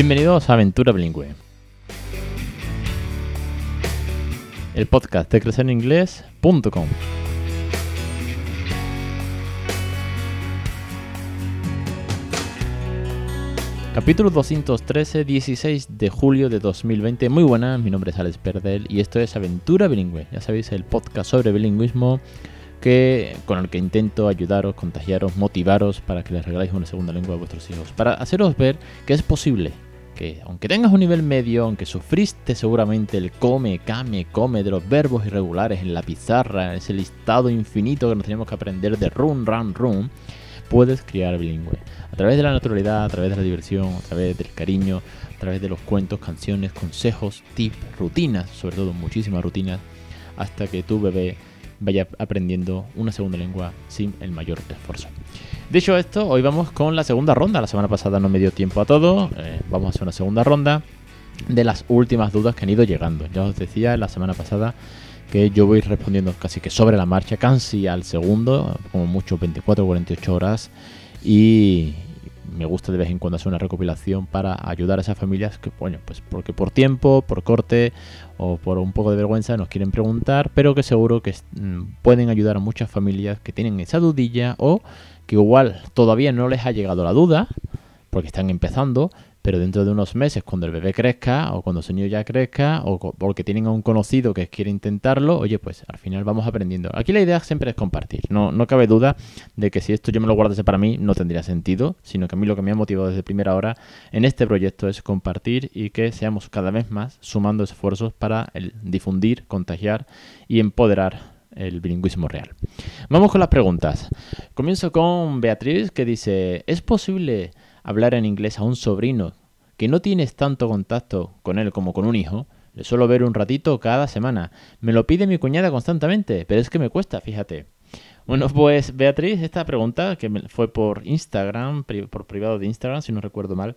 Bienvenidos a Aventura Bilingüe. El podcast de crecereningles.com. Capítulo 213, 16 de julio de 2020. Muy buenas, mi nombre es Alex Perdel y esto es Aventura Bilingüe. Ya sabéis, el podcast sobre bilingüismo que, con el que intento ayudaros, contagiaros, motivaros para que les regaléis una segunda lengua a vuestros hijos. Para haceros ver que es posible que, aunque tengas un nivel medio, aunque sufriste seguramente el come, came, come de los verbos irregulares en la pizarra, ese listado infinito que nos tenemos que aprender de run, run, run, puedes criar bilingüe. A través de la naturalidad, a través de la diversión, a través del cariño, a través de los cuentos, canciones, consejos, tips, rutinas, sobre todo muchísimas rutinas, hasta que tu bebé vaya aprendiendo una segunda lengua sin el mayor esfuerzo. Dicho esto, hoy vamos con la segunda ronda. La semana pasada no me dio tiempo a todo. Eh, vamos a hacer una segunda ronda de las últimas dudas que han ido llegando. Ya os decía la semana pasada que yo voy respondiendo casi que sobre la marcha, casi al segundo, como mucho 24 o 48 horas. Y, me gusta de vez en cuando hacer una recopilación para ayudar a esas familias que, bueno, pues porque por tiempo, por corte o por un poco de vergüenza nos quieren preguntar, pero que seguro que mm, pueden ayudar a muchas familias que tienen esa dudilla o que igual todavía no les ha llegado la duda, porque están empezando, pero dentro de unos meses, cuando el bebé crezca, o cuando el niño ya crezca, o porque tienen a un conocido que quiere intentarlo, oye, pues al final vamos aprendiendo. Aquí la idea siempre es compartir. No, no cabe duda de que si esto yo me lo guardase para mí, no tendría sentido, sino que a mí lo que me ha motivado desde primera hora en este proyecto es compartir y que seamos cada vez más sumando esfuerzos para el difundir, contagiar y empoderar el bilingüismo real. Vamos con las preguntas. Comienzo con Beatriz que dice, ¿es posible hablar en inglés a un sobrino que no tienes tanto contacto con él como con un hijo, le suelo ver un ratito cada semana. Me lo pide mi cuñada constantemente, pero es que me cuesta, fíjate. Bueno, pues Beatriz, esta pregunta que fue por Instagram, por privado de Instagram, si no recuerdo mal,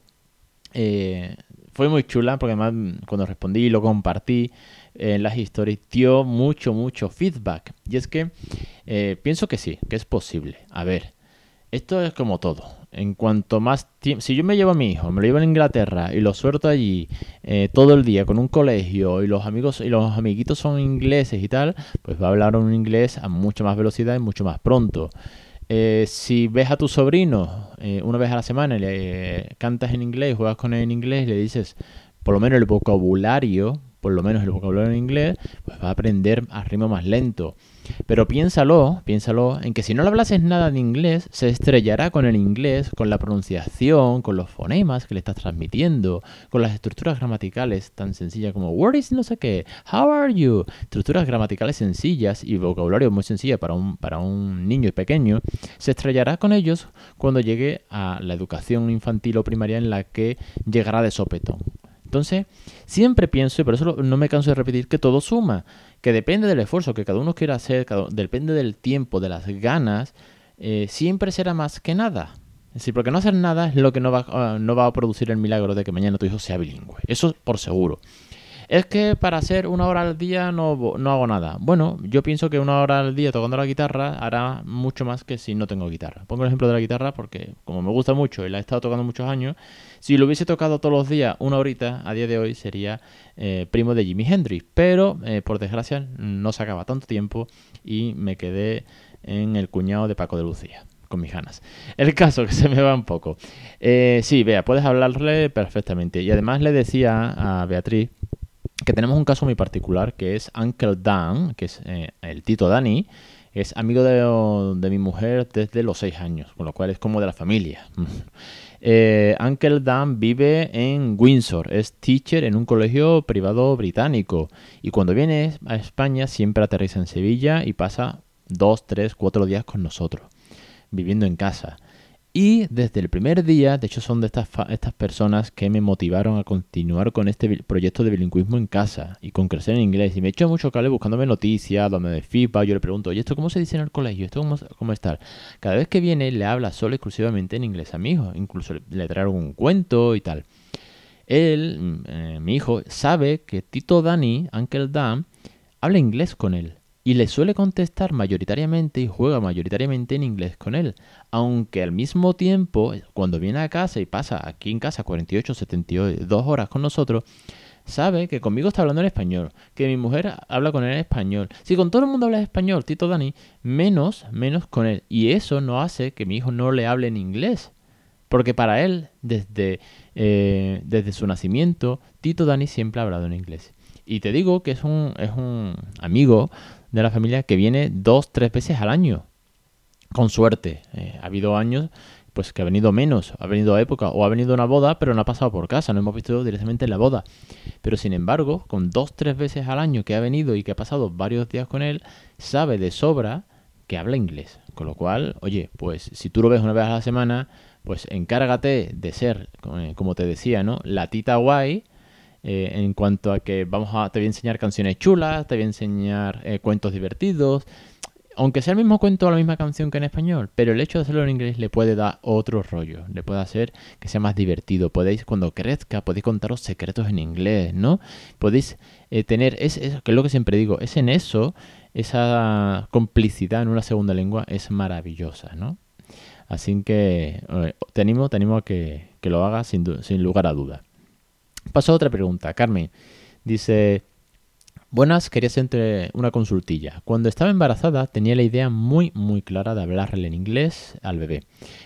eh, fue muy chula porque además cuando respondí y lo compartí en las historias dio mucho, mucho feedback. Y es que eh, pienso que sí, que es posible. A ver, esto es como todo en cuanto más tiempo, si yo me llevo a mi hijo, me lo llevo a Inglaterra y lo suelto allí eh, todo el día con un colegio y los amigos y los amiguitos son ingleses y tal, pues va a hablar un inglés a mucha más velocidad y mucho más pronto. Eh, si ves a tu sobrino eh, una vez a la semana y le cantas en inglés, juegas con él en inglés y le dices por lo menos el vocabulario por lo menos el vocabulario en inglés, pues va a aprender a ritmo más lento. Pero piénsalo, piénsalo en que si no le hablases nada de inglés, se estrellará con el inglés, con la pronunciación, con los fonemas que le estás transmitiendo, con las estructuras gramaticales tan sencillas como where is no sé qué, how are you, estructuras gramaticales sencillas y vocabulario muy sencillo para un, para un niño pequeño, se estrellará con ellos cuando llegue a la educación infantil o primaria en la que llegará de sopetón. Entonces, siempre pienso, y por eso no me canso de repetir, que todo suma, que depende del esfuerzo que cada uno quiera hacer, depende del tiempo, de las ganas, eh, siempre será más que nada. Es decir, porque no hacer nada es lo que no va, ah, no va a producir el milagro de que mañana tu hijo sea bilingüe. Eso por seguro. Es que para hacer una hora al día no, no hago nada. Bueno, yo pienso que una hora al día tocando la guitarra hará mucho más que si no tengo guitarra. Pongo el ejemplo de la guitarra porque como me gusta mucho y la he estado tocando muchos años, si lo hubiese tocado todos los días una horita, a día de hoy sería eh, primo de Jimi Hendrix. Pero eh, por desgracia no sacaba tanto tiempo y me quedé en el cuñado de Paco de Lucía con mis ganas. El caso que se me va un poco. Eh, sí, vea, puedes hablarle perfectamente. Y además le decía a Beatriz que tenemos un caso muy particular que es Uncle Dan, que es eh, el Tito Dani, es amigo de, mi mujer desde los seis años, con lo cual es como de la familia. eh, Uncle Dan vive en Windsor, es teacher en un colegio privado británico y cuando viene a España siempre aterriza en Sevilla y pasa dos, tres, cuatro días con nosotros, viviendo en casa. Y desde el primer día, de hecho son de estas, estas personas que me motivaron a continuar con este proyecto de bilingüismo en casa y con crecer en inglés. Y me hecho mucho cable buscándome noticias, de FIFA, yo le pregunto, oye, ¿esto cómo se dice en el colegio? ¿Esto cómo, cómo está? Cada vez que viene le habla solo exclusivamente en inglés a mi hijo, incluso le, trae algún cuento y tal. Él, mm, eh, mi hijo, sabe que Tito Dani, Uncle Dan, habla inglés con él. Y le suele contestar mayoritariamente y juega mayoritariamente en inglés con él. Aunque al mismo tiempo, cuando viene a casa y pasa aquí en casa 48, 72 horas con nosotros, sabe que conmigo está hablando en español, que mi mujer habla con él en español. Si con todo el mundo habla español, Tito Dani, menos, menos con él. Y eso no hace que mi hijo no le hable en inglés. Porque para él, desde, eh, desde su nacimiento, Tito Dani siempre ha hablado en inglés. Y te digo que es un, es un amigo de la familia que viene dos, tres veces al año. Con suerte. Eh, ha habido años pues que ha venido menos, ha venido a época o ha venido una boda, pero no ha pasado por casa, no hemos visto directamente en la boda. Pero sin embargo, con dos, tres veces al año que ha venido y que ha pasado varios días con él, sabe de sobra que habla inglés. Con lo cual, oye, pues si tú lo ves una vez a la semana, pues encárgate de ser, eh, como te decía, ¿no? La tita guay eh, en cuanto a que vamos a, te voy a enseñar canciones chulas, te voy a enseñar eh, cuentos divertidos, aunque sea el mismo cuento o la misma canción que en español, pero el hecho de hacerlo en inglés le puede dar otro rollo, le puede hacer que sea más divertido. Podéis, cuando crezca, podéis contaros secretos en inglés, ¿no? Podéis eh, tener, es, que es lo que siempre digo, es en eso, esa complicidad en una segunda lengua es maravillosa, ¿no? Así que te animo, te animo a que, lo hagas sin, sin lugar a duda. Paso a otra pregunta. Carmen dice, buenas, quería hacerte una consultilla. Cuando estaba embarazada tenía la idea muy, muy clara de hablarle en inglés al bebé.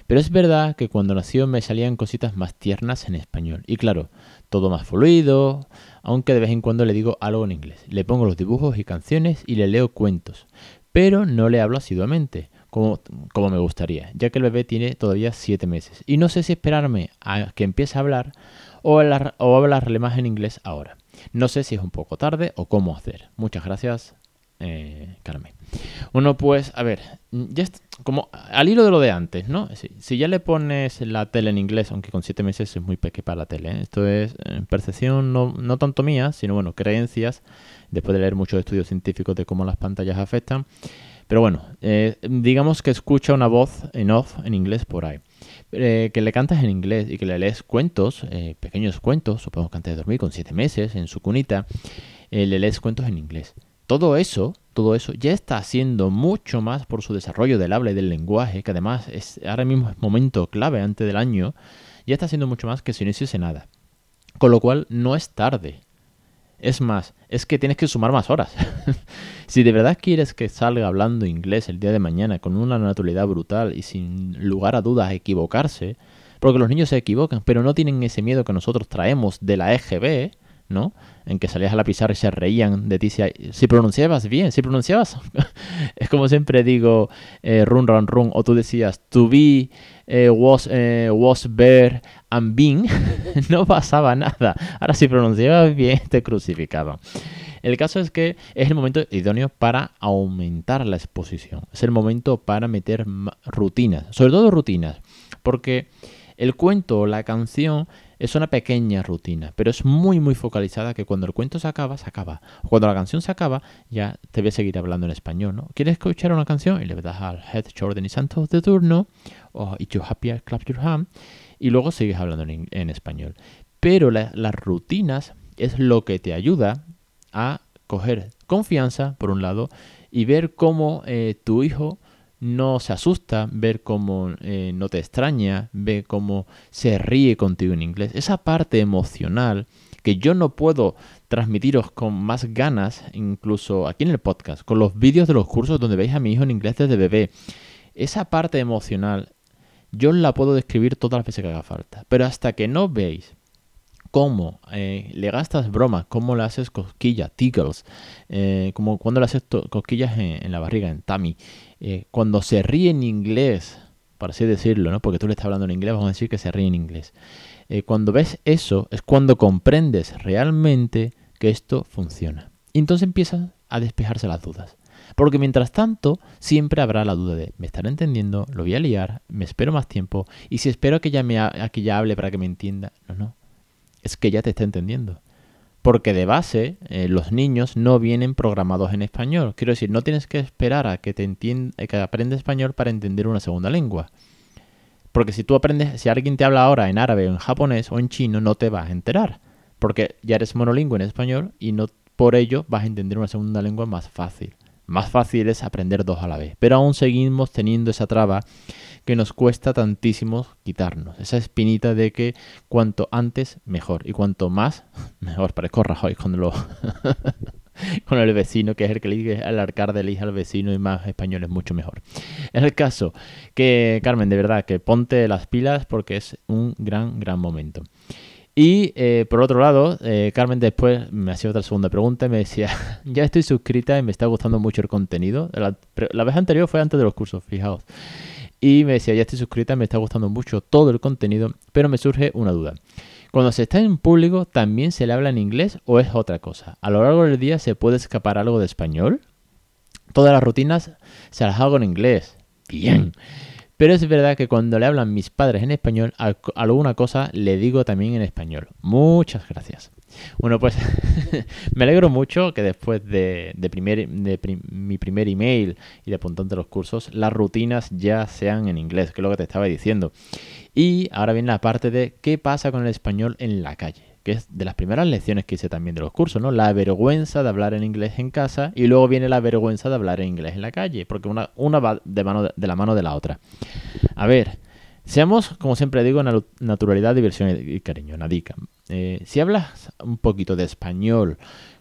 Pero es verdad que cuando nació me salían cositas más tiernas en español. Y claro, todo más fluido, aunque de vez en cuando le digo algo en inglés. Le pongo los dibujos y canciones y le leo cuentos. Pero no le hablo asiduamente. Como, como, me gustaría, ya que el bebé tiene todavía 7 meses. Y no sé si esperarme a que empiece a hablar o, hablarle más en inglés ahora. No sé si es un poco tarde o cómo hacer. Muchas gracias, eh, Carmen. Uno pues, a ver, ya como al hilo de lo de antes, ¿no? Si, ya le pones la tele en inglés, aunque con siete meses es muy pequeño para la tele, ¿eh? esto es eh, percepción no, no, tanto mía, sino bueno, creencias, después de leer muchos estudios científicos de cómo las pantallas afectan. Pero bueno, eh, digamos que escucha una voz en off en inglés por ahí. Eh, que le cantas en inglés y que le lees cuentos, eh, pequeños cuentos, supongo que antes de dormir con siete meses en su cunita, le lees cuentos en inglés. Todo eso, todo eso ya está haciendo mucho más por su desarrollo del habla y del lenguaje, que además es ahora mismo es momento clave antes del año, ya está haciendo mucho más que si no hiciese nada. Con lo cual no es tarde. Es más, es que tienes que sumar más horas. si de verdad quieres que salga hablando inglés el día de mañana con una naturalidad brutal y sin lugar a dudas equivocarse, porque los niños se equivocan, pero no tienen ese miedo que nosotros traemos de la EGB, ¿no? En que salías a la pizarra y se reían de ti si, pronunciabas bien, si pronunciabas. es como siempre digo, eh, run, run, run, o tú decías, to be, eh, was, eh, was, bear, and being, no pasaba nada. Ahora si pronunciabas bien, te crucificaban. El caso es que es el momento idóneo para aumentar la exposición. Es el momento para meter rutinas, sobre todo rutinas, porque el cuento o la canción es una pequeña rutina, pero es muy muy focalizada que cuando el cuento se acaba, se acaba. O cuando la canción se acaba, ya te voy a seguir hablando en español, ¿no? ¿Quieres escuchar una canción? Y le das al Head, Jordan y Santos de turno, o If You Happy, Clap Your Hand, y luego sigues hablando en, español. Pero las rutinas es lo que te ayuda a coger confianza, por un lado, y ver cómo eh, tu hijo no se asusta, ver cómo eh, no te extraña, ver cómo se ríe contigo en inglés. Esa parte emocional que yo no puedo transmitiros con más ganas, incluso aquí en el podcast, con los vídeos de los cursos donde veis a mi hijo en inglés desde bebé. Esa parte emocional yo la puedo describir todas las veces que haga falta. Pero hasta que no veis cómo eh, le gastas bromas, cómo le haces cosquillas, tickles, eh, como cuando le haces cosquillas en, la barriga, en tummy, eh, cuando se ríe en inglés, por así decirlo, ¿no? porque tú le estás hablando en inglés, vamos a decir que se ríe en inglés. cuando ves eso es cuando comprendes realmente que esto funciona. Y entonces empiezan a despejarse las dudas. Porque mientras tanto, siempre habrá la duda de, ¿me estará entendiendo? ¿Lo voy a liar? ¿Me espero más tiempo? ¿Y si espero que ya, me a que ya hable para que me entienda? No, no es que ya te está entendiendo. Porque de base eh, los niños no vienen programados en español. Quiero decir, no tienes que esperar a que te entienda, que aprenda español para entender una segunda lengua. Porque si tú aprendes, si alguien te habla ahora en árabe o en japonés o en chino, no te vas a enterar. Porque ya eres monolingüe en español y no por ello vas a entender una segunda lengua más fácil. Más fácil es aprender dos a la vez. Pero aún seguimos teniendo esa traba que nos cuesta tantísimo quitarnos. Esa espinita de que cuanto antes, mejor. Y cuanto más, mejor. Parezco Rajoy cuando lo... con el vecino, que es el que le dice al alcalde le al vecino y más español es mucho mejor. En el caso que, Carmen, de verdad, que ponte las pilas porque es un gran, gran momento. Y eh, por otro lado, eh, Carmen después me hacía otra segunda pregunta y me decía, ya estoy suscrita y me está gustando mucho el contenido. La, la, vez anterior fue antes de los cursos, fijaos. Y me decía, ya estoy suscrita y me está gustando mucho todo el contenido, pero me surge una duda. Cuando se está en público, ¿también se le habla en inglés o es otra cosa? ¿A lo largo del día se puede escapar algo de español? Todas las rutinas se las hago en inglés. Bien. Pero es verdad que cuando le hablan mis padres en español, alguna cosa le digo también en español. Muchas gracias. Bueno, pues me alegro mucho que después de, primer, mi primer email y de apuntante los cursos, las rutinas ya sean en inglés, que es lo que te estaba diciendo. Y ahora viene la parte de qué pasa con el español en la calle que es de las primeras lecciones que hice también de los cursos, ¿no? La vergüenza de hablar en inglés en casa y luego viene la vergüenza de hablar en inglés en la calle, porque una, una va de, mano de, la mano de la otra. A ver, seamos, como siempre digo, naturalidad, diversión y cariño, nadica. Eh, si hablas un poquito de español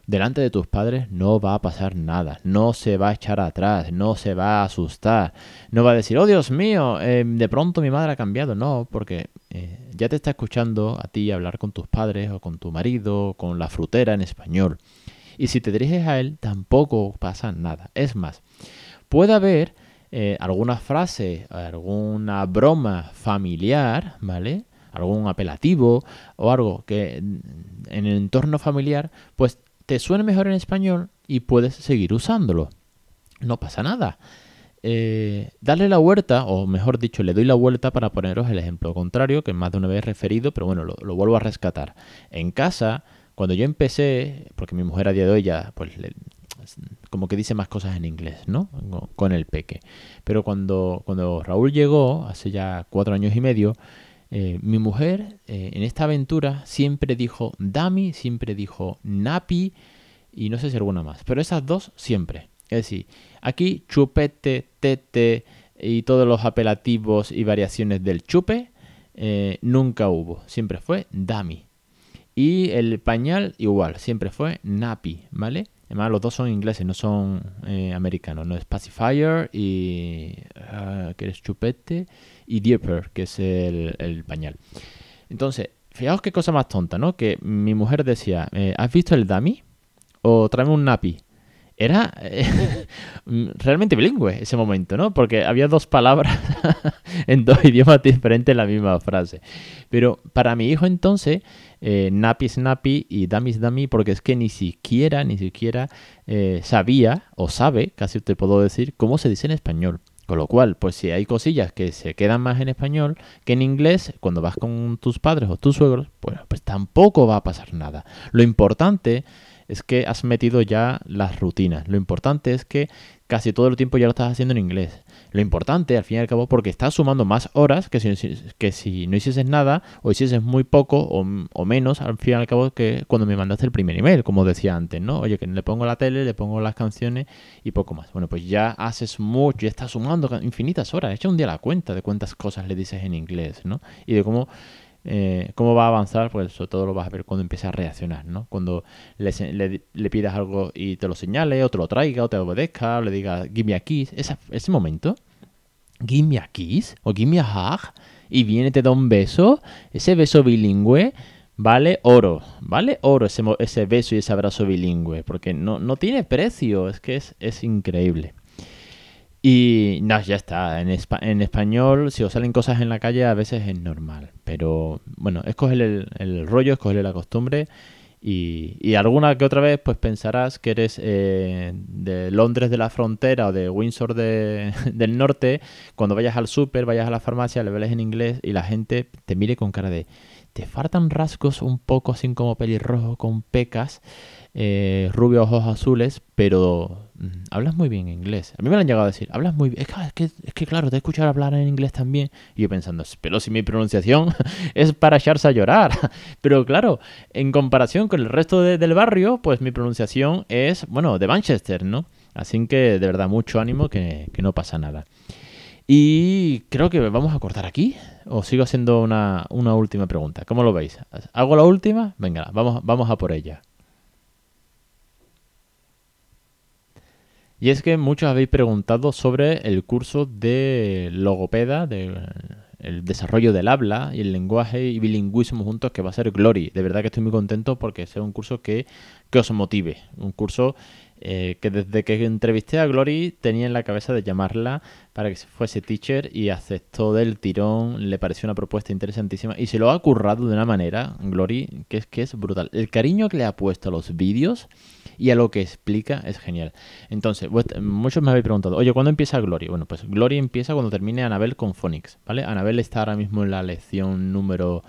delante de tus padres no va a pasar nada, no se va a echar atrás, no se va a asustar, no va a decir, oh Dios mío, em, de pronto mi madre ha cambiado, no, porque eh, ya te está escuchando a ti hablar con tus padres o con tu marido, con la frutera en español. Y si te diriges a él, tampoco pasa nada. Es más, puede haber eh, alguna frase, alguna broma familiar, ¿vale? algún apelativo o algo que en el entorno familiar, pues te suena mejor en español y puedes seguir usándolo. No pasa nada. Eh, darle la vuelta, o mejor dicho, le doy la vuelta para poneros el ejemplo contrario, que más de una vez he referido, pero bueno, lo, vuelvo a rescatar. En casa, cuando yo empecé, porque mi mujer a día de hoy ya, pues, como que dice más cosas en inglés, ¿no? Con el peque. Pero cuando, cuando Raúl llegó, hace ya cuatro años y medio, eh, mi mujer eh, en esta aventura siempre dijo Dami, siempre dijo Napi y no sé si alguna más, pero esas dos siempre. Es decir, aquí chupete, tete y todos los apelativos y variaciones del chupe eh, nunca hubo, siempre fue Dami. Y el pañal igual, siempre fue Napi, ¿vale? Además, los dos son ingleses, no son americanos. No es pacifier y. Ah, que es chupete y Diaper, que es el, pañal. Entonces, fijaos qué cosa más tonta, ¿no? Que mi mujer decía, eh, ¿has visto el dummy? O tráeme un napi. Era eh, realmente bilingüe ese momento, ¿no? Porque había dos palabras en dos idiomas diferentes en la misma frase. Pero para mi hijo entonces, eh, napi es napi y dummy es dummy, porque es que ni siquiera, ni siquiera eh, sabía o sabe, casi te puedo decir, cómo se dice en español. Con lo cual, pues si hay cosillas que se quedan más en español que en inglés, cuando vas con tus padres o tus suegros, pues, pues tampoco va a pasar nada. Lo importante es que has metido ya las rutinas. Lo importante es que casi todo el tiempo ya lo estás haciendo en inglés. Lo importante, al fin y al cabo, porque estás sumando más horas que si, que si no hicieses nada o hicieses muy poco o, menos, al fin y al cabo, que cuando me mandaste el primer email, como decía antes, ¿no? Oye, que le pongo la tele, le pongo las canciones y poco más. Bueno, pues ya haces mucho, ya estás sumando infinitas horas. Echa un día la cuenta de cuántas cosas le dices en inglés, ¿no? Y de cómo eh, cómo va a avanzar, pues sobre todo lo vas a ver cuando empiece a reaccionar, ¿no? Cuando le, le, pidas algo y te lo señale, o te lo traiga, o te obedezca, o le diga, give me a kiss, ese momento, give me a kiss, o give me a hug, y viene, te da un beso, ese beso bilingüe, vale oro, vale oro ese, ese beso y ese abrazo bilingüe, porque no, no tiene precio, es que es, es increíble. Y no, ya está. En, en, español, si os salen cosas en la calle, a veces es normal. Pero bueno, escoger el, el rollo, escoger la costumbre. Y, y, alguna que otra vez, pues pensarás que eres eh, de Londres de la frontera o de Windsor de, del norte. Cuando vayas al súper, vayas a la farmacia, le veles en inglés y la gente te mire con cara de. Te faltan rasgos un poco así como pelirrojo con pecas eh, rubio, ojos azules, pero mm, hablas muy bien inglés. A mí me lo han llegado a decir, hablas muy bien. Es que, es que, claro, te he escuchado hablar en inglés también. Y yo pensando, pero si mi pronunciación es para echarse a llorar. pero claro, en comparación con el resto del barrio, pues mi pronunciación es, bueno, de Manchester, ¿no? Así que de verdad, mucho ánimo, que, no pasa nada. Y creo que vamos a cortar aquí. ¿O sigo haciendo una, una, última pregunta? ¿Cómo lo veis? ¿Hago la última? Venga, vamos, vamos a por ella. Y es que muchos habéis preguntado sobre el curso de logopeda, de el desarrollo del habla y el lenguaje y bilingüismo juntos que va a ser Glory. De verdad que estoy muy contento porque sea un curso que, que os motive. Un curso eh, que desde que entrevisté a Glory tenía en la cabeza de llamarla para que fuese teacher y aceptó del tirón, le pareció una propuesta interesantísima y se lo ha currado de una manera, Glory, que es que es brutal. El cariño que le ha puesto a los vídeos y a lo que explica es genial. Entonces, muchos me habéis preguntado, oye, ¿cuándo empieza Glory? Bueno, pues Glory empieza cuando termine Anabel con Phonics, ¿vale? Anabel está ahora mismo en la lección número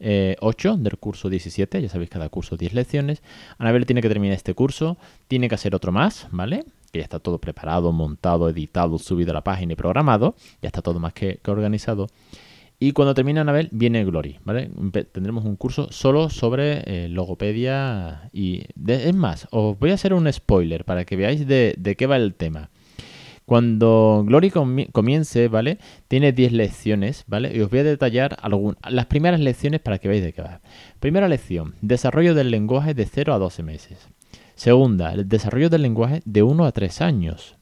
8 eh, del curso 17, ya sabéis, cada curso 10 lecciones. Anabel tiene que terminar este curso, tiene que hacer otro más, ¿vale? Que ya está todo preparado, montado, editado, subido a la página y programado, ya está todo más que, organizado. Y cuando termine Anabel, viene Glory, ¿vale? Tendremos un curso solo sobre eh, logopedia y... es más, os voy a hacer un spoiler para que veáis de, de qué va el tema. Cuando Glory comience, ¿vale? Tiene 10 lecciones, ¿vale? Y os voy a detallar las primeras lecciones para que veáis de qué va. Primera lección, desarrollo del lenguaje de 0 a 12 meses. Segunda, el desarrollo del lenguaje de 1 a 3 años.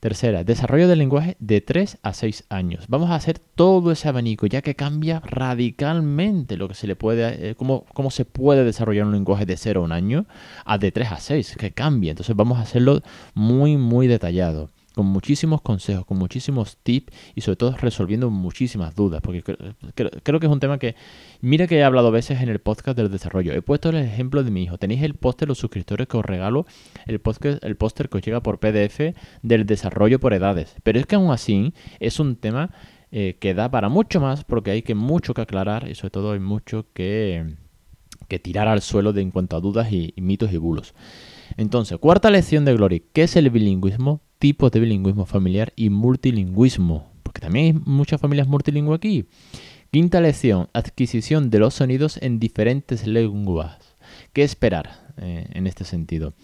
Tercera, desarrollo del lenguaje de 3 a 6 años. Vamos a hacer todo ese abanico, ya que cambia radicalmente lo que se le puede, eh, cómo, cómo, se puede desarrollar un lenguaje de 0 a 1 año a de 3 a 6, que cambia. Entonces vamos a hacerlo muy, muy detallado con muchísimos consejos, con muchísimos tips y sobre todo resolviendo muchísimas dudas, porque creo, que es un tema que, mira que he hablado veces en el podcast del desarrollo. He puesto el ejemplo de mi hijo. Tenéis el póster, los suscriptores que os regalo, el póster, el póster que os llega por PDF del desarrollo por edades. Pero es que aún así es un tema eh, que da para mucho más porque hay que mucho que aclarar y sobre todo hay mucho que, tirar al suelo de en cuanto a dudas y mitos y bulos. Entonces, cuarta lección de Glory, ¿qué es el bilingüismo? tipos de bilingüismo familiar y multilingüismo, porque también hay muchas familias multilingües aquí. Quinta lección, adquisición de los sonidos en diferentes lenguas. ¿Qué esperar eh, en este sentido?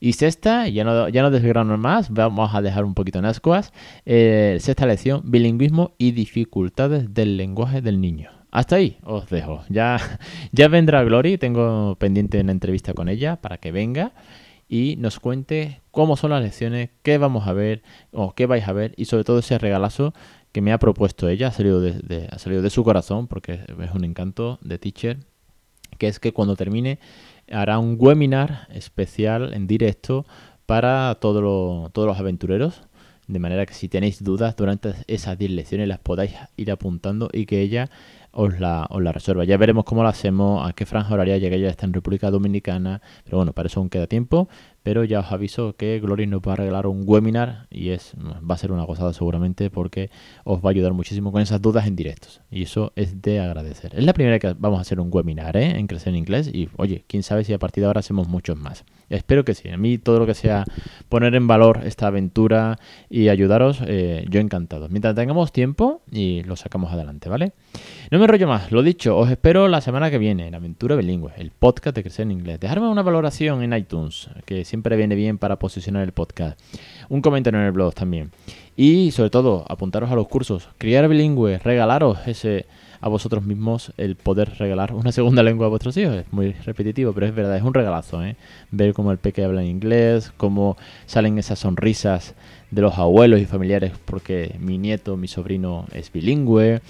Y sexta, ya no, ya no desgrano más, vamos a dejar un poquito en ascuas. Eh, sexta lección, bilingüismo y dificultades del lenguaje del niño. Hasta ahí os dejo. Ya, ya vendrá Glory, tengo pendiente una entrevista con ella para que venga y nos cuente cómo son las lecciones, qué vamos a ver o qué vais a ver y sobre todo ese regalazo que me ha propuesto ella, ha salido de, ha salido de su corazón porque es un encanto de teacher, que es que cuando termine hará un webinar especial en directo para todos los aventureros. De manera que si tenéis dudas durante esas 10 lecciones las podáis ir apuntando y que ella os la, os la resuelva. Ya veremos cómo lo hacemos, a qué franja horaria llega ella está en República Dominicana, pero bueno, para eso aún queda tiempo. Pero ya os aviso que Glory nos va a regalar un webinar y es va a ser una gozada seguramente porque os va a ayudar muchísimo con esas dudas en directos. Y eso es de agradecer. Es la primera que vamos a hacer un webinar ¿eh? en Crecer en Inglés y oye, quién sabe si a partir de ahora hacemos muchos más. Espero que sí. A mí todo lo que sea poner en valor esta aventura y ayudaros, eh, yo encantado. Mientras tengamos tiempo y lo sacamos adelante, ¿vale? No me rollo más. Lo dicho, os espero la semana que viene en Aventura Bilingüe, el podcast de Crecer en Inglés. Dejarme una valoración en iTunes, que siempre viene bien para posicionar el podcast. Un comentario en el blog también. Y sobre todo, apuntaros a los cursos. Criar bilingüe, regalaros ese a vosotros mismos el poder regalar una segunda lengua a vuestros hijos. Es muy repetitivo, pero es verdad, es un regalazo. ¿eh? Ver cómo el peque habla en inglés, cómo salen esas sonrisas de los abuelos y familiares porque mi nieto, mi sobrino es bilingüe.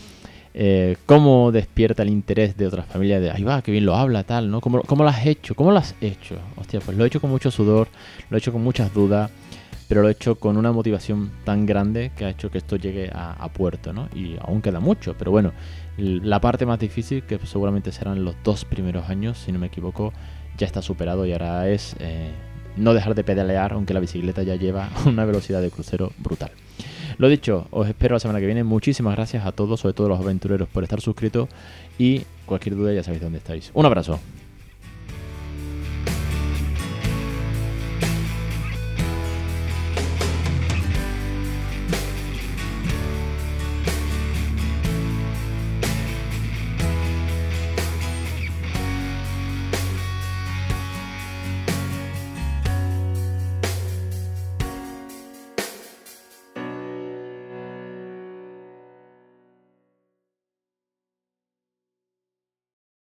Eh, cómo despierta el interés de otras familias de, ahí va, que bien lo habla, tal, ¿no? ¿Cómo, ¿Cómo, lo has hecho? ¿Cómo lo has hecho? Hostia, pues lo he hecho con mucho sudor, lo he hecho con muchas dudas, pero lo he hecho con una motivación tan grande que ha hecho que esto llegue a, puerto, ¿no? Y aún queda mucho, pero bueno, la parte más difícil, que seguramente serán los dos primeros años, si no me equivoco, ya está superado y ahora es eh, no dejar de pedalear, aunque la bicicleta ya lleva una velocidad de crucero brutal. Lo dicho, os espero la semana que viene. Muchísimas gracias a todos, sobre todo los aventureros, por estar suscritos. Y cualquier duda ya sabéis dónde estáis. Un abrazo.